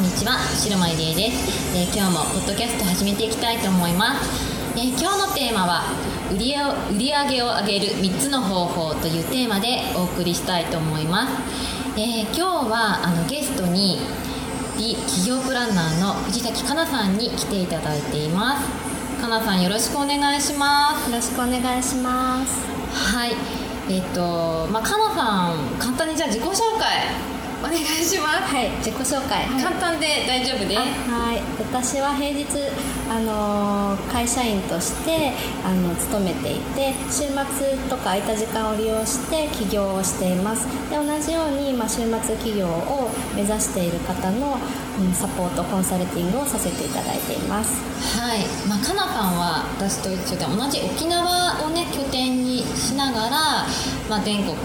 んこんにちは白間入江です、えー今日もポッドキャスト始めていきたいと思います、えー今日のテーマは売り売り上げを上げる3つの方法というテーマでお送りしたいと思います、えー今日はあのゲストに美企業プランナーの藤崎かなさんに来ていただいています。かなさんよろしくお願いします。よろしくお願いします。はい。えっ、とまあかなさん簡単にじゃあ自己紹介お願いします。はい、自己紹介。簡単で大丈夫です。あはい、私は平日、あのー会社員としてあの勤めていて週末とか空いた時間を利用して起業をしています。で同じように、まあ、週末企業を目指している方の、うんサポートコンサルティングをさせていただいています。はい、まあ、かなさんは私と一緒で同じ沖縄をね拠点にしながら、まあ、全国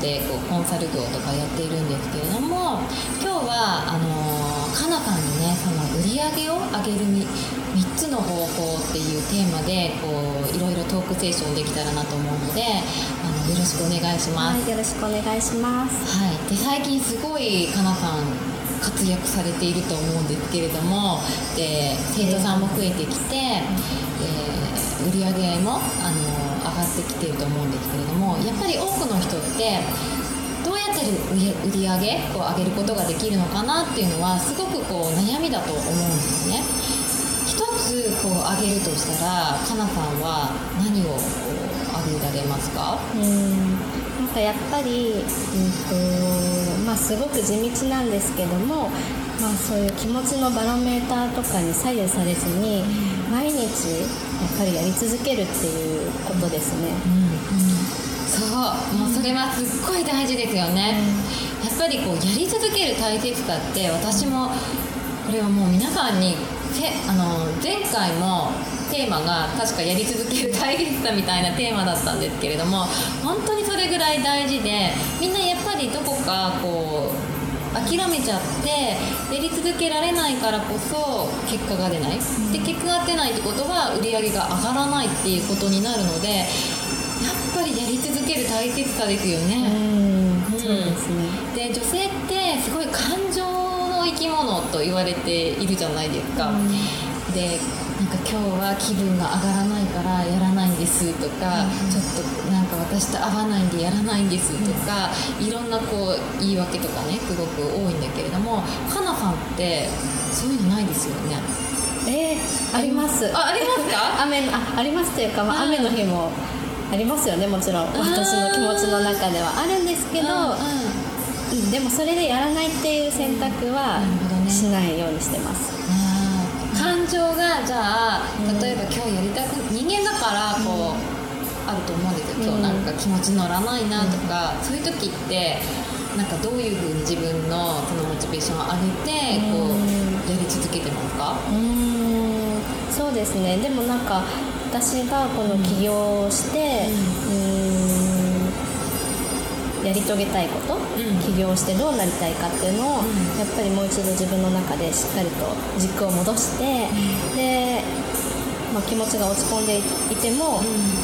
でこうコンサル業とかやっているんですけれども今日はあのーかなさんにねその売り上げを上げるみ3つの方法っていうテーマでこういろいろトークセッションできたらなと思うのであのよろしくお願いします。はい、よろしくお願いします。はい、で最近すごいかなさん活躍されていると思うんですけれどもで生徒さんも増えてきて、えー売り上げもあの上がってきていると思うんですけれどもやっぱり多くの人ってどうやって売り売上げを上げることができるのかなっていうのはすごくこう悩みだと思うんですね。一つこう上げるとしたらかなさんは何を上げられますか？うんかやっぱり、うんとまあ、すごく地道なんですけども、まあ、そういう気持ちのバロメーターとかに左右されずに毎日やっぱりやり続けるっていうことですね。そう。もうそれはすっごい大事ですよね、やっぱりこうやり続ける大切さって私もこれはもう皆さんにせあの前回もテーマが確かやり続ける大切さみたいなテーマだったんですけれども本当にそれぐらい大事でみんなやっぱりどこかこう諦めちゃってやり続けられないからこそ結果が出ない、で結果が出ないってことは売り上げが上がらないっていうことになるのでやっぱりやり続ける大切さですようね、んうん。そうですね。で女性ってすごい感情の生き物と言われているじゃないですか、でなんか今日は気分が上がらないからやらないんですとか、ちょっとなんか私と合わないんでやらないんですとか、いろんなこう言い訳とかねすごく多いんだけれどもかなさんってそういうのないですよね？えー、あります。あありますか？雨のあありますというか、まあ、うん雨の日もありますよねもちろん。私の気持ちの中では。あるんですけど、うんうん。うんでもそれでやらないっていう選択はしないようにしてます。情がじゃあうん例えば今日やりたく人間だからこう、あると思うんですよ。今日なんか気持ち乗らないなとか、そういう時ってなんかどういうふうに自分のそのモチベーションを上げてこううんやり続けてますか？うーん。そうですね。でもなんか私がこの起業をして、うーんやり遂げたいこと、ん。起業してどうなりたいかっていうのを、ん。やっぱりもう一度自分の中でしっかりと軸を戻して、で、まあ、気持ちが落ち込んでいても、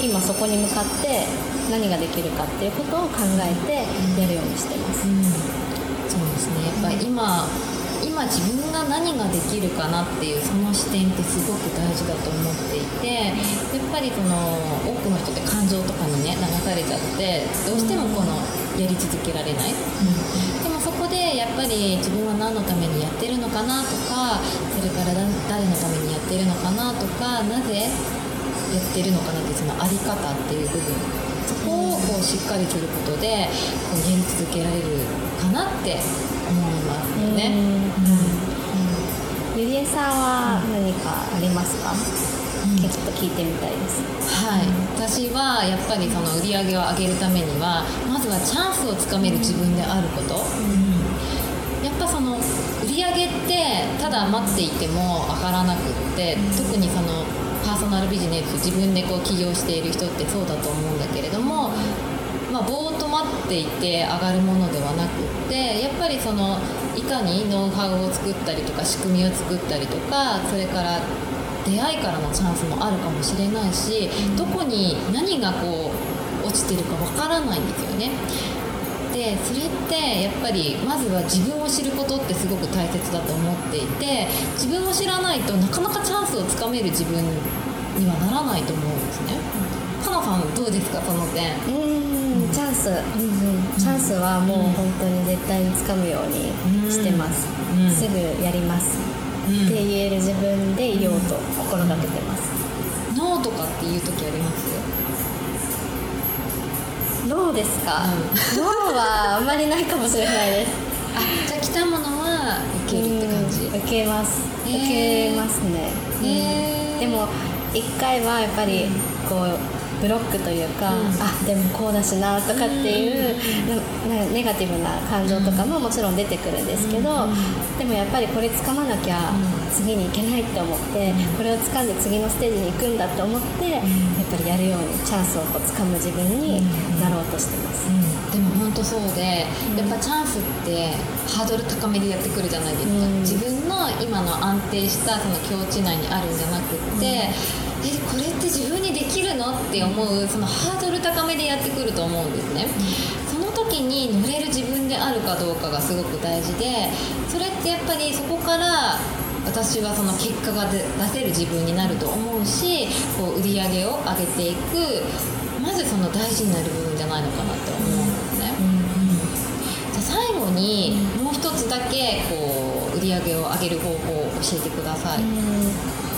今そこに向かって何ができるかっていうことを考えてやるようにしてます。そうですね。やっぱり今今自分が何ができるかなっていうその視点ってすごく大事だと思っていてやっぱりその多くの人って感情とかにね流されちゃってどうしてもこのやり続けられない、でもそこでやっぱり自分は何のためにやってるのかなとかそれからだ誰のためにやってるのかなとかなぜやってるのかなってそのあり方っていう部分そこをこうしっかりすることでこうやり続けられるかなって思いますよね。ゆりえさんは何かありますか、うん。ちょっと聞いてみたいです。はい、私はやっぱりその売り上げを上げるためにはまずはチャンスをつかめる自分であること、やっぱその売り上げってただ待っていても上がらなくって特にそのパーソナルビジネス自分でこう起業している人ってそうだと思うんだけれども、まあ、ぼーっと待っていて上がるものではなくってやっぱりそのいかにノウハウを作ったりとか仕組みを作ったりとかそれから出会いからのチャンスもあるかもしれないしどこに何がこう落ちてるかわからないんですよね。でそれってやっぱりまずは自分を知ることってすごく大切だと思っていて自分を知らないとなかなかチャンスをつかめる自分にはならないと思うんですね。かなさんどうですかその点。うんチャンス、うんうん、チャンスはもう本当に絶対につかむようにしてます、うん。すぐやります、って言える自分でいようと心がけてます、ノーとかっていう時あります？ノーですか、ノーはあんまりないかもしれないです。あじゃあ来たものは受けるって感じ。うん受けます、へー。受けますね、へー。でも一回はやっぱりこうブロックというか、うん。あでもこうだしなとかっていう、ななネガティブな感情とかももちろん出てくるんですけど、でもやっぱりこれ掴まなきゃ次に行けないって思って、これを掴んで次のステージに行くんだと思って、やっぱりやるようにチャンスをこう掴む自分になろうとしてます、でも本当そうで、やっぱチャンスってハードル高めでやってくるじゃないですか、うん。自分の今の安定したその境地内にあるんじゃなくって、えこれって自分にできるの？って思うそのハードル高めでやってくると思うんですね、その時に乗れる自分であるかどうかがすごく大事でそれってやっぱりそこから私はその結果が出出せる自分になると思うしこう売り上げを上げていく。まずその大事になる部分じゃないのかなって思うんですね、じゃあ最後にもう一つだけこう売り上げを上げる方法を教えてください、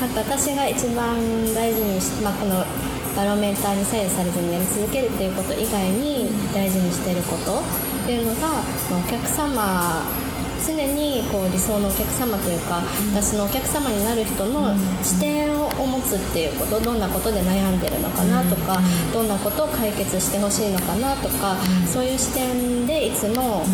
なんか私が一番大事にし、まあ、このバロメーターに左右されずにやり続けるっていうこと以外に大事にしていることっていうのがまあお客様常にこう理想のお客様というか、私のお客様になる人の視点を持つっていうことどんなことで悩んでるのかなとか、どんなことを解決してほしいのかなとか、そういう視点でいつも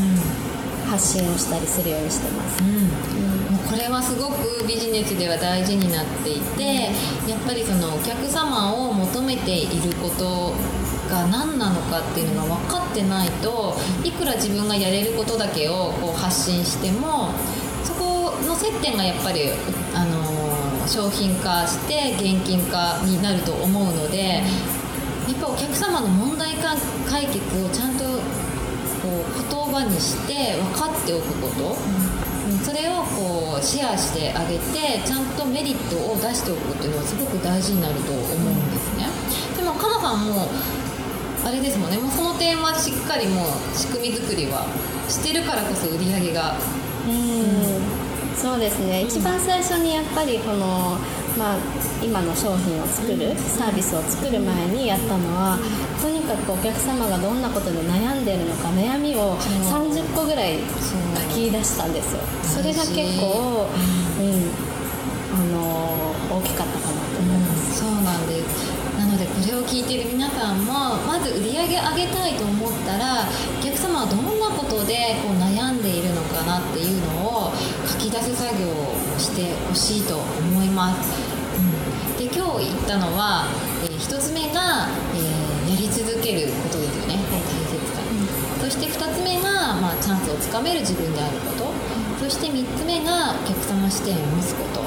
発信をしたりするようにしてます。もうこれはすごくビジネスでは大事になっていて、やっぱりそのお客様を求めていることが何なのかっていうのが分かってないといくら自分がやれることだけをこう発信してもそこの接点がやっぱり、あの商品化して現金化になると思うのでやっぱお客様の問題解決をちゃんと葉にして分かっておくこと、うんそれをこうシェアしてあげてちゃんとメリットを出しておくっていうのはすごく大事になると思うんですね。でもかなさんもあれですもんね。もうその点はしっかりもう仕組み作りはしてるからこそ売り上げが。うん。そうですね、一番最初にやっぱりこの、まあ、今の商品を作るサービスを作る前にやったのはとにかくお客様がどんなことで悩んでるのか悩みを30個ぐらい書き出したんですよ。それが結構、うん。あの大きかったかなと思います、そうなんです。なのでこれを聞いている皆さんもまず売り上げ上げたいと思ったらお客様はどんなことでこう悩んでいるのかなっていうのを書き出す作業をしてほしいと思います、うん、で今日言ったのは、え1つ目が、えーやり続けることですよね、大切さ、そして2つ目が、まあ、チャンスをつかめる自分であること、そして3つ目がお客様視点を持つこと、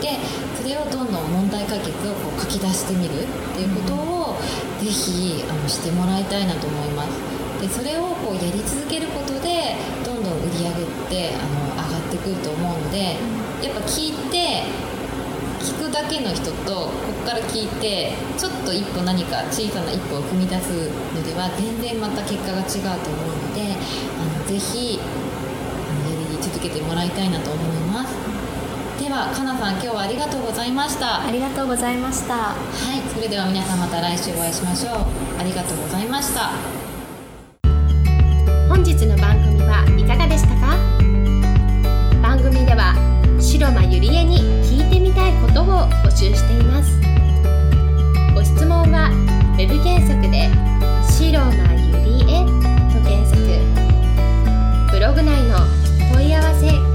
でそれをどんどん問題解決をこう書き出してみるっていうことをぜひあのしてもらいたいなと思いますでそれをこうやり続けることでどんどん売り上げってあの上がってくると思うのでやっぱ聞いて聞くだけの人とここから聞いてちょっと一歩何か小さな一歩を踏み出すのでは全然また結果が違うと思うのであのぜひあのやり続けてもらいたいなと思います。ではかなさん今日はありがとうございました。ありがとうございました。はいそれでは皆さんまた来週お会いしましょう。ありがとうございましたゆりえに聞いてみたいことを募集しています。ご質問は web 検索で「白間ゆりえ」と検索。ブログ内の問い合わせ